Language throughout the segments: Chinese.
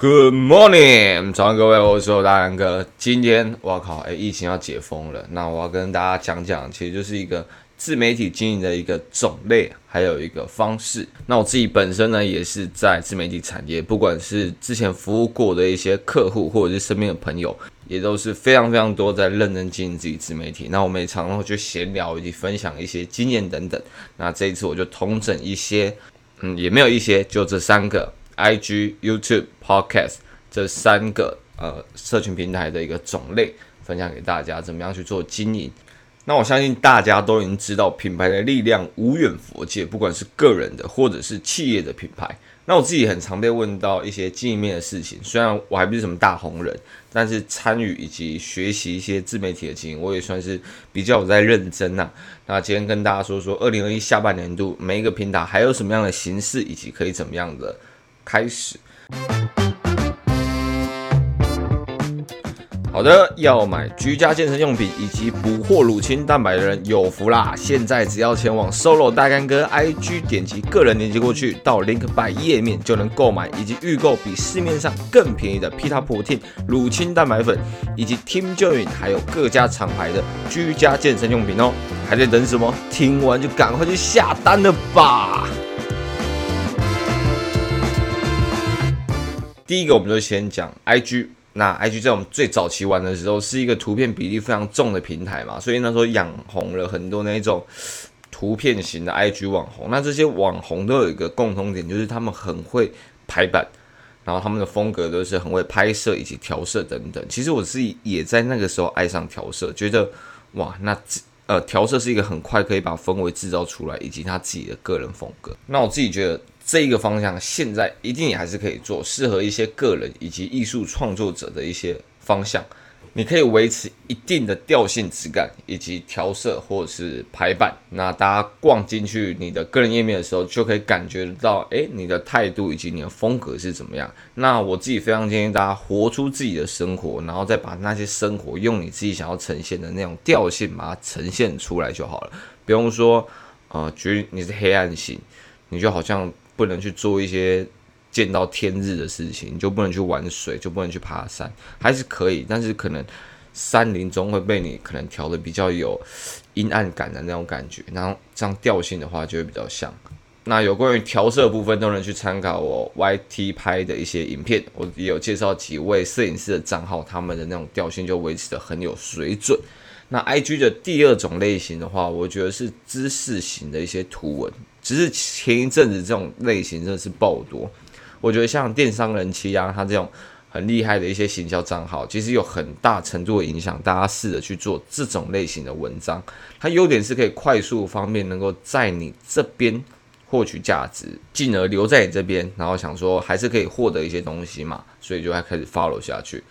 Good morning，早上各位，我是大杨哥。今天我靠，哎，疫情要解封了，那我要跟大家讲讲，其实就是一个自媒体经营的一个种类，还有一个方式。那我自己本身呢，也是在自媒体产业，不管是之前服务过的一些客户，或者是身边的朋友，也都是非常非常多在认真经营自己自媒体。那我们也常常会去闲聊以及分享一些经验等等。那这一次我就统整一些，嗯，也没有一些，就这三个。IG、YouTube、Podcast 这三个呃社群平台的一个种类，分享给大家，怎么样去做经营？那我相信大家都已经知道，品牌的力量无远佛界，不管是个人的或者是企业的品牌。那我自己很常被问到一些经营面的事情，虽然我还不是什么大红人，但是参与以及学习一些自媒体的经营，我也算是比较有在认真呐、那今天跟大家说说，二零二一下半年度每一个平台还有什么样的形式，以及可以怎么样的。开始，好的，要买居家健身用品以及补货乳清蛋白的人有福啦！现在只要前往 Solo 大干哥 IG 点击个人链接过去，到 Link by 页面就能购买以及预购比市面上更便宜的 Pita Protein 乳清蛋白粉，以及 Team Join 还有各家厂牌的居家健身用品哦！还在等什么？听完就赶快去下单了吧！第一个，我们就先讲 IG。那 IG 在我们最早期玩的时候，是一个图片比例非常重的平台嘛，所以那时候养红了很多那一种图片型的 IG 网红。那这些网红都有一个共同点，就是他们很会排版，然后他们的风格都是很会拍摄以及调色等等。其实我自己也在那个时候爱上调色，觉得哇，那呃调色是一个很快可以把氛围制造出来，以及他自己的个人风格。那我自己觉得。这一个方向现在一定也还是可以做，适合一些个人以及艺术创作者的一些方向。你可以维持一定的调性质感，以及调色或者是排版。那大家逛进去你的个人页面的时候，就可以感觉到，诶，你的态度以及你的风格是怎么样。那我自己非常建议大家活出自己的生活，然后再把那些生活用你自己想要呈现的那种调性把它呈现出来就好了。比方说，呃，觉你是黑暗型，你就好像。不能去做一些见到天日的事情，你就不能去玩水，就不能去爬山，还是可以，但是可能山林中会被你可能调的比较有阴暗感的那种感觉，然后这样调性的话就会比较像。那有关于调色部分，都能去参考我 YT 拍的一些影片，我也有介绍几位摄影师的账号，他们的那种调性就维持得很有水准。那 IG 的第二种类型的话，我觉得是知识型的一些图文。只是前一阵子这种类型真的是爆多，我觉得像电商人气啊，他这种很厉害的一些行销账号，其实有很大程度的影响。大家试着去做这种类型的文章，它优点是可以快速方便能够在你这边获取价值，进而留在你这边，然后想说还是可以获得一些东西嘛，所以就还开始 follow 下去。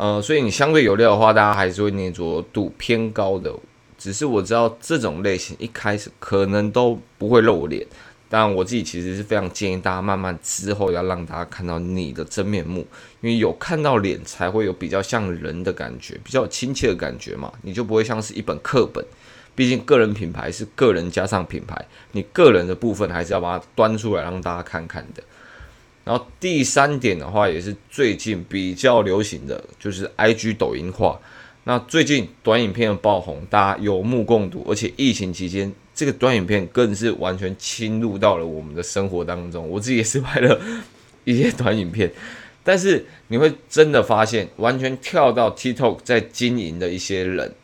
呃，所以你相对有料的话，大家还是会黏着度偏高的。只是我知道这种类型一开始可能都不会露脸，但我自己其实是非常建议大家慢慢之后要让大家看到你的真面目，因为有看到脸才会有比较像人的感觉，比较亲切的感觉嘛，你就不会像是一本课本。毕竟个人品牌是个人加上品牌，你个人的部分还是要把它端出来让大家看看的。然后第三点的话，也是最近比较流行的就是 IG 抖音化。那最近短影片的爆红，大家有目共睹，而且疫情期间，这个短影片更是完全侵入到了我们的生活当中。我自己也是拍了一些短影片，但是你会真的发现，完全跳到 TikTok 在经营的一些人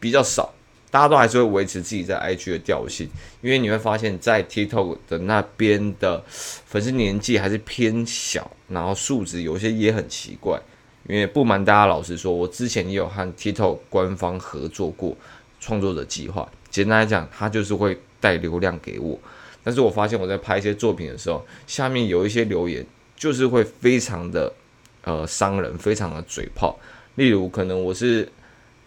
比较少，大家都还是会维持自己在 IG 的调性，因为你会发现在 TikTok 的那边的粉丝年纪还是偏小，然后素质有些也很奇怪。因为不瞒大家，老实说，我之前也有和 TikTok 官方合作过创作者计划。简单来讲，他就是会带流量给我。但是我发现我在拍一些作品的时候，下面有一些留言就是会非常的呃伤人，非常的嘴炮。例如，可能我是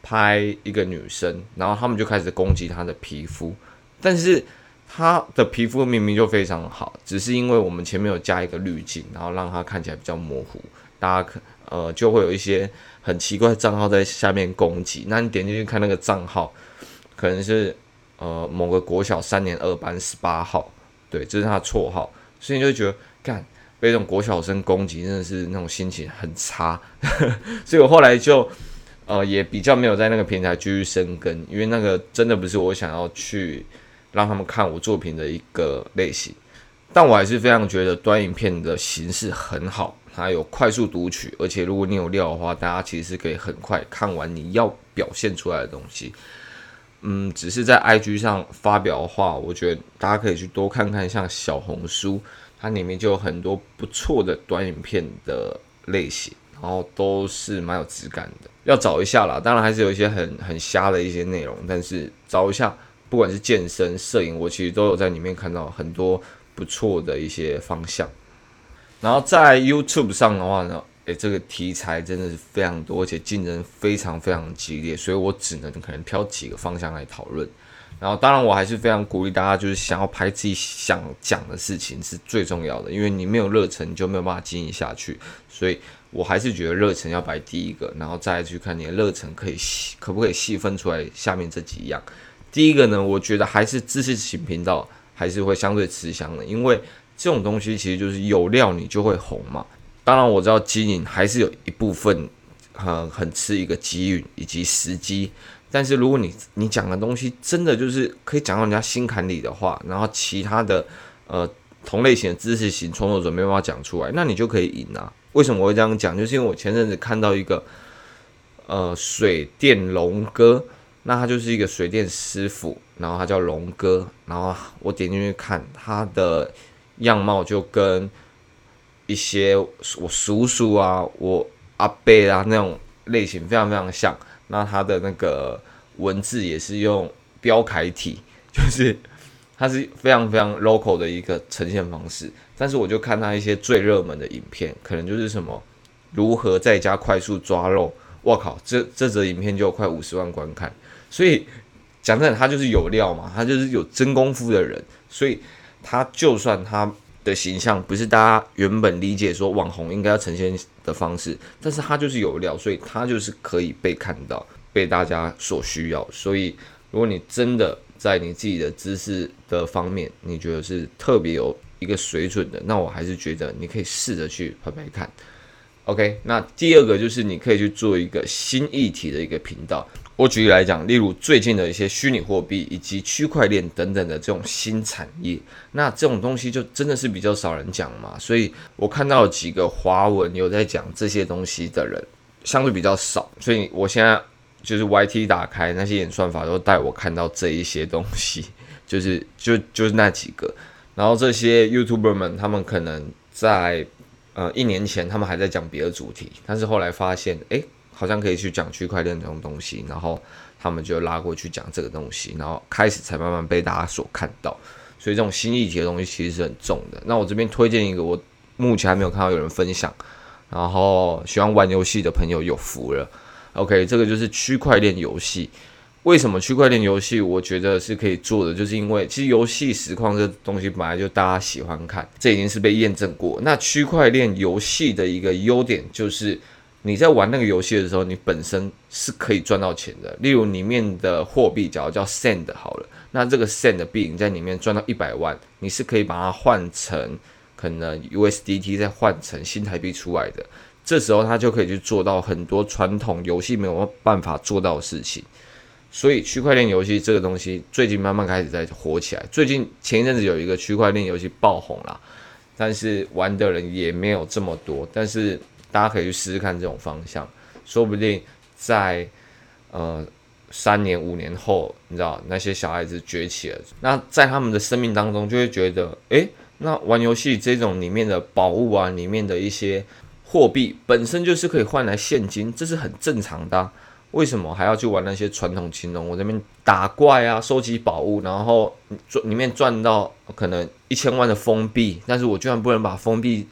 拍一个女生，然后他们就开始攻击她的皮肤，但是她的皮肤明明就非常好，只是因为我们前面有加一个滤镜，然后让她看起来比较模糊，大家可呃就会有一些很奇怪的账号在下面攻击。那你点进去看那个账号，可能是呃某个国小三年二班十八号，对，这是他的绰号，所以你就觉得干。被这种国小生攻击，真的是那种心情很差，所以我后来就呃也比较没有在那个平台继续深耕，因为那个真的不是我想要去让他们看我作品的一个类型。但我还是非常觉得短影片的形式很好，它有快速读取，而且如果你有料的话，大家其实是可以很快看完你要表现出来的东西。嗯，只是在 IG 上发表的话，我觉得大家可以去多看看像小红书。它里面就有很多不错的短影片的类型，然后都是蛮有质感的，要找一下啦。当然还是有一些很很瞎的一些内容，但是找一下，不管是健身、摄影，我其实都有在里面看到很多不错的一些方向。然后在 YouTube 上的话呢，诶，这个题材真的是非常多，而且竞争非常非常激烈，所以我只能可能挑几个方向来讨论。然后，当然，我还是非常鼓励大家，就是想要拍自己想讲的事情是最重要的，因为你没有热忱，你就没有办法经营下去。所以我还是觉得热忱要摆第一个，然后再去看你的热忱可以细，可不可以细分出来下面这几样。第一个呢，我觉得还是知识型频道还是会相对吃香的，因为这种东西其实就是有料你就会红嘛。当然，我知道经营还是有一部分很很吃一个机遇以及时机。但是如果你你讲的东西真的就是可以讲到人家心坎里的话，然后其他的呃同类型的知识型创作者没办法讲出来，那你就可以赢啊。为什么我会这样讲？就是因为我前阵子看到一个呃水电龙哥，那他就是一个水电师傅，然后他叫龙哥，然后我点进去看他的样貌，就跟一些我叔叔啊、我阿伯啊那种类型非常非常像。那他的那个文字也是用标楷体，就是它是非常非常 local 的一个呈现方式。但是我就看它一些最热门的影片，可能就是什么如何在家快速抓肉，我靠，这这则影片就快五十万观看。所以讲真的，他就是有料嘛，他就是有真功夫的人。所以他就算他的形象不是大家原本理解说网红应该要呈现的方式，但是他就是有料，所以他就是可以被看到，被大家所需要。所以，如果你真的在你自己的知识的方面，你觉得是特别有一个水准的，那我还是觉得你可以试着去拍拍看。OK，那第二个就是你可以去做一个新议题的一个频道。我举例来讲，例如最近的一些虚拟货币以及区块链等等的这种新产业，那这种东西就真的是比较少人讲嘛。所以我看到几个华文有在讲这些东西的人，相对比较少。所以我现在就是 YT 打开，那些演算法都带我看到这一些东西，就是就就是那几个。然后这些 YouTuber 们，他们可能在呃一年前他们还在讲别的主题，但是后来发现，诶。好像可以去讲区块链这种东西，然后他们就拉过去讲这个东西，然后开始才慢慢被大家所看到。所以这种新议题的东西其实是很重的。那我这边推荐一个，我目前还没有看到有人分享，然后喜欢玩游戏的朋友有福了。OK，这个就是区块链游戏。为什么区块链游戏我觉得是可以做的？就是因为其实游戏实况这东西本来就大家喜欢看，这已经是被验证过。那区块链游戏的一个优点就是。你在玩那个游戏的时候，你本身是可以赚到钱的。例如里面的货币，假如叫 Sand 好了，那这个 Sand 币你在里面赚到一百万，你是可以把它换成可能 USDT 再换成新台币出来的。这时候他就可以去做到很多传统游戏没有办法做到的事情。所以区块链游戏这个东西最近慢慢开始在火起来。最近前一阵子有一个区块链游戏爆红了，但是玩的人也没有这么多，但是。大家可以去试试看这种方向，说不定在呃三年五年后，你知道那些小孩子崛起了，那在他们的生命当中就会觉得，诶，那玩游戏这种里面的宝物啊，里面的一些货币本身就是可以换来现金，这是很正常的。为什么还要去玩那些传统金融？我这边打怪啊，收集宝物，然后赚里面赚到可能一千万的封币，但是我居然不能把封币。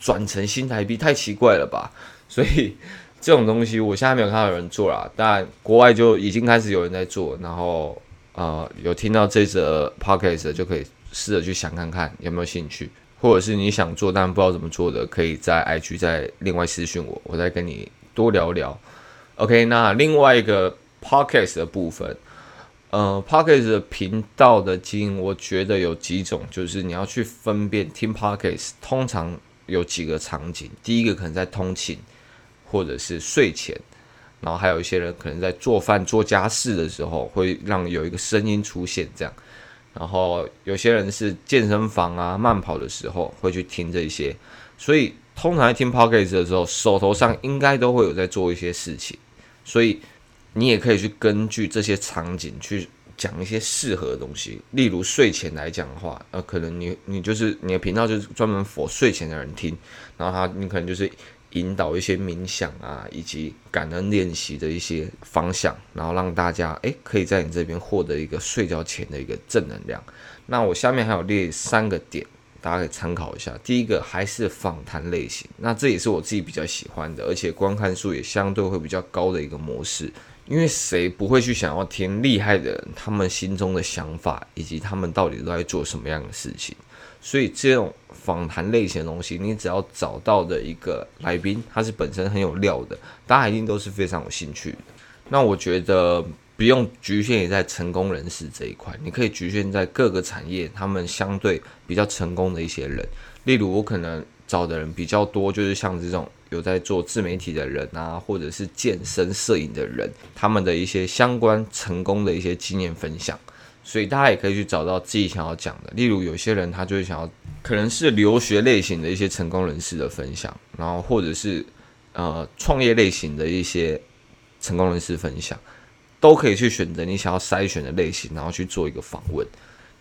转成新台币，太奇怪了吧？所以 这种东西我现在没有看到有人做啦，但国外就已经开始有人在做，然后呃有听到这则 podcast 就可以试着去想看看有没有兴趣，或者是你想做但不知道怎么做的，可以在 IG 再另外私讯我，我再跟你多聊聊。OK，那另外一个 podcast 的部分。呃 Podcast 的频道的经营，我觉得有几种，就是你要去分辨听 Podcast，通常有几个场景。第一个可能在通勤，或者是睡前，然后还有一些人可能在做饭、做家事的时候，会让有一个声音出现这样。然后有些人是健身房啊、慢跑的时候会去听这些。所以通常在听 Podcast 的时候，手头上应该都会有在做一些事情，所以。你也可以去根据这些场景去讲一些适合的东西，例如睡前来讲的话，呃，可能你你就是你的频道就是专门佛睡前的人听，然后他你可能就是引导一些冥想啊，以及感恩练习的一些方向，然后让大家诶可以在你这边获得一个睡觉前的一个正能量。那我下面还有列三个点，大家可以参考一下。第一个还是访谈类型，那这也是我自己比较喜欢的，而且观看数也相对会比较高的一个模式。因为谁不会去想要听厉害的人他们心中的想法，以及他们到底都在做什么样的事情？所以这种访谈类型的东西，你只要找到的一个来宾，他是本身很有料的，大家一定都是非常有兴趣的。那我觉得不用局限于在成功人士这一块，你可以局限在各个产业他们相对比较成功的一些人，例如我可能找的人比较多，就是像这种。有在做自媒体的人啊，或者是健身摄影的人，他们的一些相关成功的一些经验分享，所以大家也可以去找到自己想要讲的。例如，有些人他就会想要，可能是留学类型的一些成功人士的分享，然后或者是呃创业类型的一些成功人士分享，都可以去选择你想要筛选的类型，然后去做一个访问。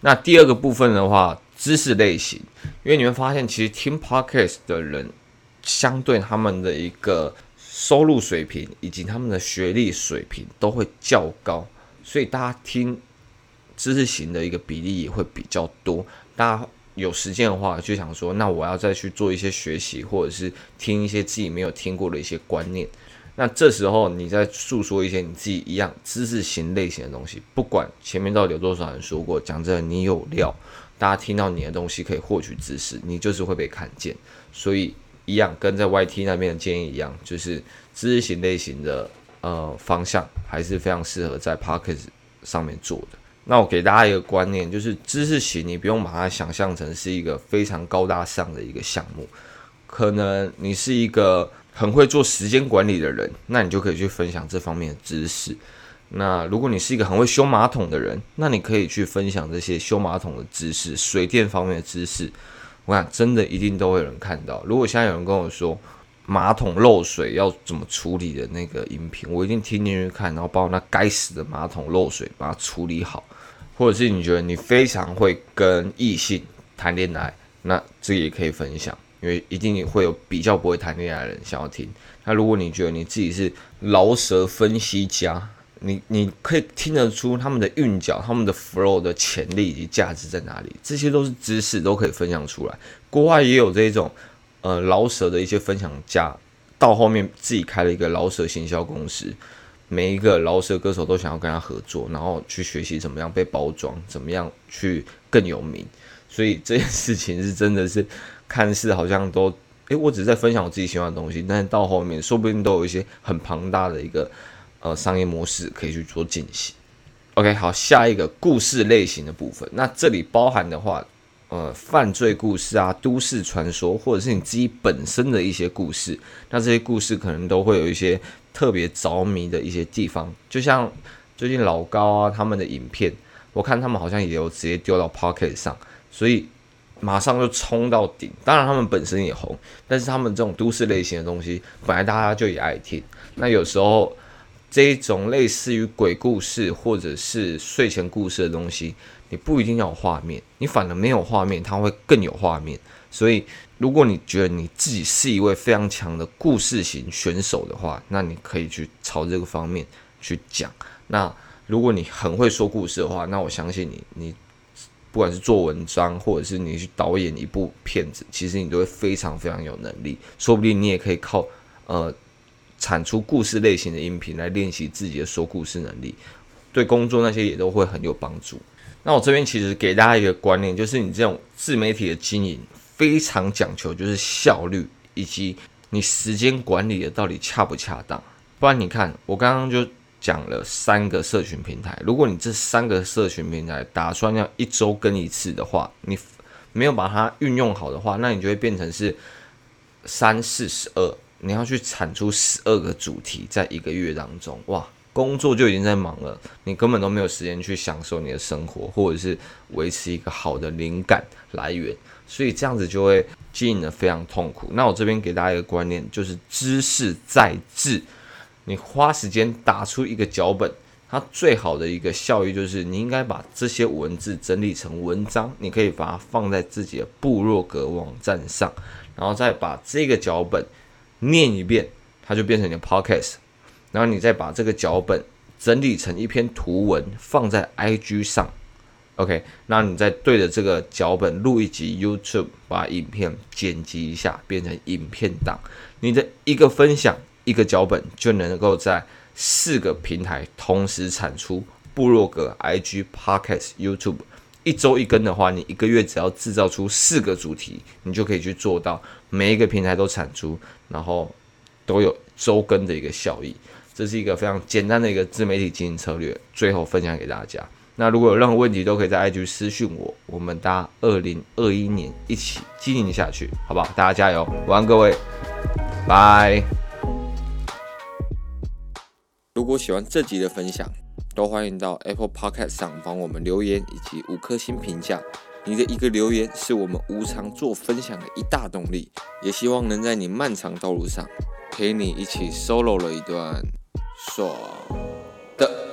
那第二个部分的话，知识类型，因为你会发现，其实听 Podcast 的人。相对他们的一个收入水平以及他们的学历水平都会较高，所以大家听知识型的一个比例也会比较多。大家有时间的话，就想说，那我要再去做一些学习，或者是听一些自己没有听过的一些观念。那这时候你再诉说一些你自己一样知识型类型的东西，不管前面到底有多少人说过，讲真的，你有料，大家听到你的东西可以获取知识，你就是会被看见，所以。一样，跟在 YT 那边的建议一样，就是知识型类型的呃方向，还是非常适合在 Podcast 上面做的。那我给大家一个观念，就是知识型，你不用把它想象成是一个非常高大上的一个项目。可能你是一个很会做时间管理的人，那你就可以去分享这方面的知识。那如果你是一个很会修马桶的人，那你可以去分享这些修马桶的知识、水电方面的知识。我想真的一定都会有人看到。如果现在有人跟我说马桶漏水要怎么处理的那个音频，我一定听进去看，然后把我那该死的马桶漏水把它处理好。或者是你觉得你非常会跟异性谈恋爱，那这也可以分享，因为一定会有比较不会谈恋爱的人想要听。那如果你觉得你自己是饶舌分析家，你你可以听得出他们的韵脚、他们的 flow 的潜力以及价值在哪里，这些都是知识，都可以分享出来。国外也有这种呃老舍的一些分享家，到后面自己开了一个老舍行销公司，每一个老舍歌手都想要跟他合作，然后去学习怎么样被包装，怎么样去更有名。所以这件事情是真的是看似好像都，诶，我只是在分享我自己喜欢的东西，但是到后面说不定都有一些很庞大的一个。呃，商业模式可以去做进行。OK，好，下一个故事类型的部分，那这里包含的话，呃，犯罪故事啊，都市传说，或者是你自己本身的一些故事，那这些故事可能都会有一些特别着迷的一些地方。就像最近老高啊，他们的影片，我看他们好像也有直接丢到 Pocket 上，所以马上就冲到顶。当然，他们本身也红，但是他们这种都市类型的东西，本来大家就也爱听。那有时候。这一种类似于鬼故事或者是睡前故事的东西，你不一定要有画面，你反而没有画面，它会更有画面。所以，如果你觉得你自己是一位非常强的故事型选手的话，那你可以去朝这个方面去讲。那如果你很会说故事的话，那我相信你，你不管是做文章，或者是你去导演一部片子，其实你都会非常非常有能力。说不定你也可以靠呃产出故事类型的音频来练习自己的说故事能力，对工作那些也都会很有帮助。那我这边其实给大家一个观念，就是你这种自媒体的经营非常讲求就是效率，以及你时间管理的到底恰不恰当。不然你看，我刚刚就讲了三个社群平台，如果你这三个社群平台打算要一周更一次的话，你没有把它运用好的话，那你就会变成是三四十二，你要去产出十二个主题在一个月当中，哇！工作就已经在忙了，你根本都没有时间去享受你的生活，或者是维持一个好的灵感来源，所以这样子就会经营得非常痛苦。那我这边给大家一个观念，就是知识在智。你花时间打出一个脚本，它最好的一个效益就是你应该把这些文字整理成文章，你可以把它放在自己的部落格网站上，然后再把这个脚本念一遍，它就变成你的 podcast。然后你再把这个脚本整理成一篇图文放在 IG 上，OK，那你再对着这个脚本录一集 YouTube，把影片剪辑一下变成影片档。你的一个分享一个脚本就能够在四个平台同时产出，部落格、IG、Podcast、YouTube，一周一更的话，你一个月只要制造出四个主题，你就可以去做到每一个平台都产出，然后都有周更的一个效益。这是一个非常简单的一个自媒体经营策略，最后分享给大家。那如果有任何问题，都可以在 IG 私信我，我们大家二零二一年一起经营下去，好不好？大家加油！晚安，各位，拜。如果喜欢这集的分享，都欢迎到 Apple Podcast 上帮我们留言以及五颗星评价。你的一个留言是我们无偿做分享的一大动力，也希望能在你漫长道路上陪你一起 solo 了一段。爽的。